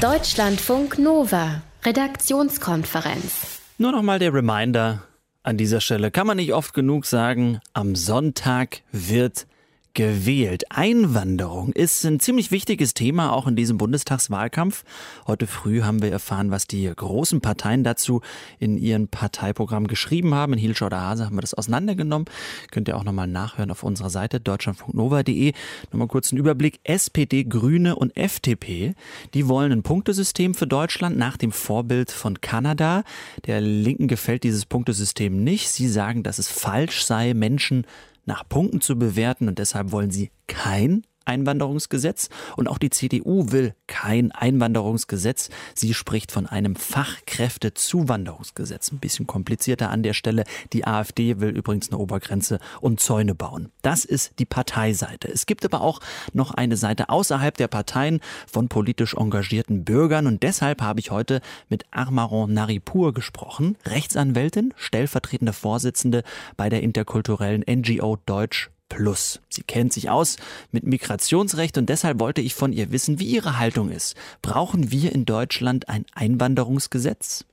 Deutschlandfunk Nova, Redaktionskonferenz. Nur noch mal der Reminder an dieser Stelle. Kann man nicht oft genug sagen, am Sonntag wird gewählt. Einwanderung ist ein ziemlich wichtiges Thema auch in diesem Bundestagswahlkampf. Heute früh haben wir erfahren, was die großen Parteien dazu in ihren Parteiprogramm geschrieben haben. In Hilschau der Hase haben wir das auseinandergenommen. Könnt ihr auch nochmal nachhören auf unserer Seite deutschlandfunknova.de. Nochmal kurz einen Überblick. SPD, Grüne und FDP, die wollen ein Punktesystem für Deutschland nach dem Vorbild von Kanada. Der Linken gefällt dieses Punktesystem nicht. Sie sagen, dass es falsch sei, Menschen nach Punkten zu bewerten und deshalb wollen sie kein Einwanderungsgesetz und auch die CDU will kein Einwanderungsgesetz. Sie spricht von einem Fachkräftezuwanderungsgesetz. Ein bisschen komplizierter an der Stelle. Die AfD will übrigens eine Obergrenze und Zäune bauen. Das ist die Parteiseite. Es gibt aber auch noch eine Seite außerhalb der Parteien von politisch engagierten Bürgern und deshalb habe ich heute mit Armaron Naripur gesprochen, Rechtsanwältin, stellvertretende Vorsitzende bei der interkulturellen NGO Deutsch Plus. Sie kennt sich aus mit Migrationsrecht und deshalb wollte ich von ihr wissen, wie ihre Haltung ist. Brauchen wir in Deutschland ein Einwanderungsgesetz?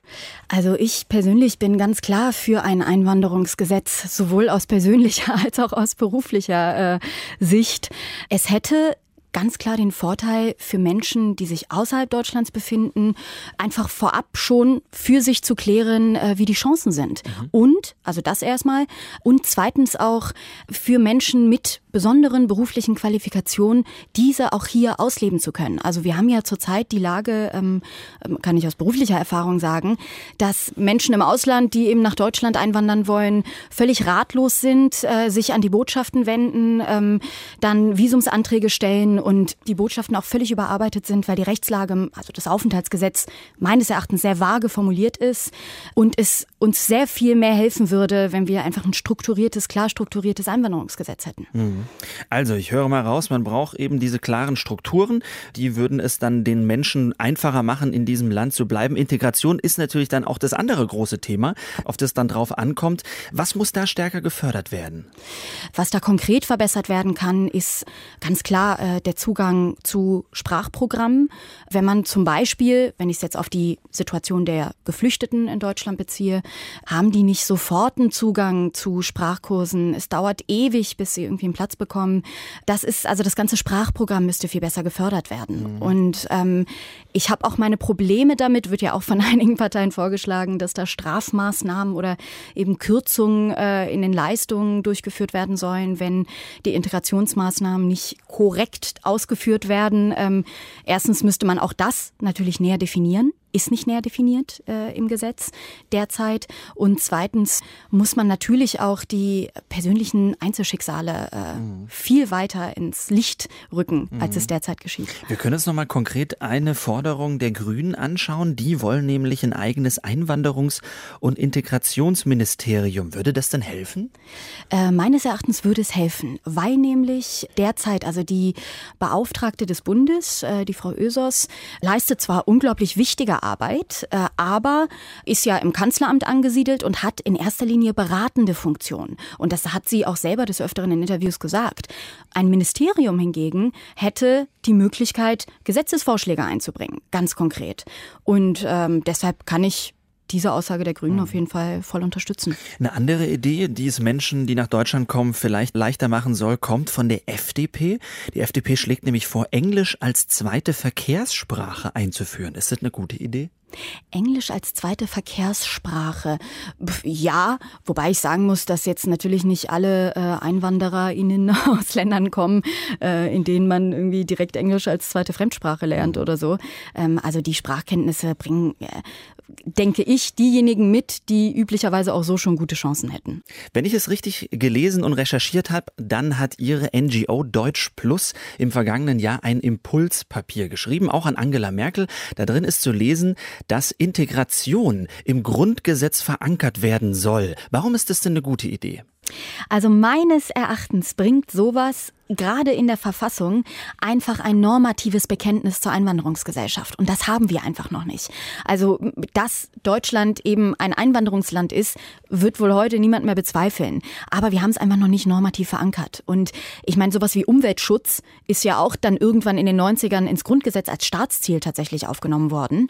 Also ich persönlich bin ganz klar für ein Einwanderungsgesetz, sowohl aus persönlicher als auch aus beruflicher äh, Sicht. Es hätte ganz klar den Vorteil für Menschen, die sich außerhalb Deutschlands befinden, einfach vorab schon für sich zu klären, äh, wie die Chancen sind. Mhm. Und, also das erstmal, und zweitens auch für Menschen mit besonderen beruflichen Qualifikationen, diese auch hier ausleben zu können. Also wir haben ja zurzeit die Lage, ähm, ähm, kann ich aus beruflicher Erfahrung sagen, dass Menschen im Ausland, die eben nach Deutschland einwandern wollen, völlig ratlos sind, äh, sich an die Botschaften wenden, ähm, dann Visumsanträge stellen und die Botschaften auch völlig überarbeitet sind, weil die Rechtslage, also das Aufenthaltsgesetz meines Erachtens sehr vage formuliert ist und es uns sehr viel mehr helfen würde, wenn wir einfach ein strukturiertes, klar strukturiertes Einwanderungsgesetz hätten. Mhm. Also, ich höre mal raus, man braucht eben diese klaren Strukturen, die würden es dann den Menschen einfacher machen, in diesem Land zu bleiben. Integration ist natürlich dann auch das andere große Thema, auf das dann drauf ankommt. Was muss da stärker gefördert werden? Was da konkret verbessert werden kann, ist ganz klar äh, der Zugang zu Sprachprogrammen. Wenn man zum Beispiel, wenn ich es jetzt auf die Situation der Geflüchteten in Deutschland beziehe, haben die nicht sofort einen Zugang zu Sprachkursen. Es dauert ewig, bis sie irgendwie einen Platz bekommen. Das ist, also das ganze Sprachprogramm müsste viel besser gefördert werden. Mhm. Und ähm, ich habe auch meine Probleme damit, wird ja auch von einigen Parteien vorgeschlagen, dass da Strafmaßnahmen oder eben Kürzungen äh, in den Leistungen durchgeführt werden sollen, wenn die Integrationsmaßnahmen nicht korrekt ausgeführt werden. Ähm, erstens müsste man auch das natürlich näher definieren ist nicht näher definiert äh, im Gesetz derzeit. Und zweitens muss man natürlich auch die persönlichen Einzelschicksale äh, mhm. viel weiter ins Licht rücken, als mhm. es derzeit geschieht. Wir können uns nochmal konkret eine Forderung der Grünen anschauen. Die wollen nämlich ein eigenes Einwanderungs- und Integrationsministerium. Würde das denn helfen? Äh, meines Erachtens würde es helfen, weil nämlich derzeit, also die Beauftragte des Bundes, äh, die Frau Ösos, leistet zwar unglaublich wichtige Arbeit, äh, aber ist ja im Kanzleramt angesiedelt und hat in erster Linie beratende Funktion. Und das hat sie auch selber des Öfteren in Interviews gesagt. Ein Ministerium hingegen hätte die Möglichkeit, Gesetzesvorschläge einzubringen, ganz konkret. Und ähm, deshalb kann ich diese Aussage der Grünen mhm. auf jeden Fall voll unterstützen. Eine andere Idee, die es Menschen, die nach Deutschland kommen, vielleicht leichter machen soll, kommt von der FDP. Die FDP schlägt nämlich vor, Englisch als zweite Verkehrssprache einzuführen. Ist das eine gute Idee? Englisch als zweite Verkehrssprache. Ja, wobei ich sagen muss, dass jetzt natürlich nicht alle äh, EinwandererInnen aus Ländern kommen, äh, in denen man irgendwie direkt Englisch als zweite Fremdsprache lernt oder so. Ähm, also die Sprachkenntnisse bringen, äh, denke ich, diejenigen mit, die üblicherweise auch so schon gute Chancen hätten. Wenn ich es richtig gelesen und recherchiert habe, dann hat Ihre NGO Deutsch Plus im vergangenen Jahr ein Impulspapier geschrieben, auch an Angela Merkel. Da drin ist zu lesen, dass Integration im Grundgesetz verankert werden soll. Warum ist das denn eine gute Idee? Also meines Erachtens bringt sowas gerade in der Verfassung einfach ein normatives Bekenntnis zur Einwanderungsgesellschaft. Und das haben wir einfach noch nicht. Also, dass Deutschland eben ein Einwanderungsland ist, wird wohl heute niemand mehr bezweifeln. Aber wir haben es einfach noch nicht normativ verankert. Und ich meine, sowas wie Umweltschutz ist ja auch dann irgendwann in den 90ern ins Grundgesetz als Staatsziel tatsächlich aufgenommen worden.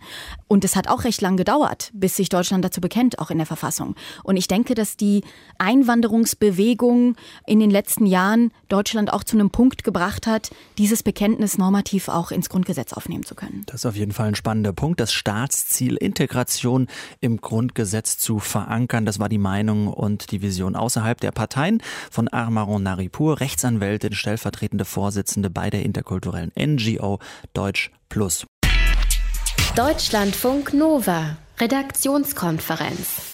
Und es hat auch recht lang gedauert, bis sich Deutschland dazu bekennt, auch in der Verfassung. Und ich denke, dass die Einwanderungsbewegung in den letzten Jahren Deutschland auch zu einem Punkt gebracht hat, dieses Bekenntnis normativ auch ins Grundgesetz aufnehmen zu können. Das ist auf jeden Fall ein spannender Punkt, das Staatsziel Integration im Grundgesetz zu verankern. Das war die Meinung und die Vision außerhalb der Parteien von Armaron Naripur, Rechtsanwältin, stellvertretende Vorsitzende bei der interkulturellen NGO Deutsch Plus. Deutschlandfunk Nova, Redaktionskonferenz.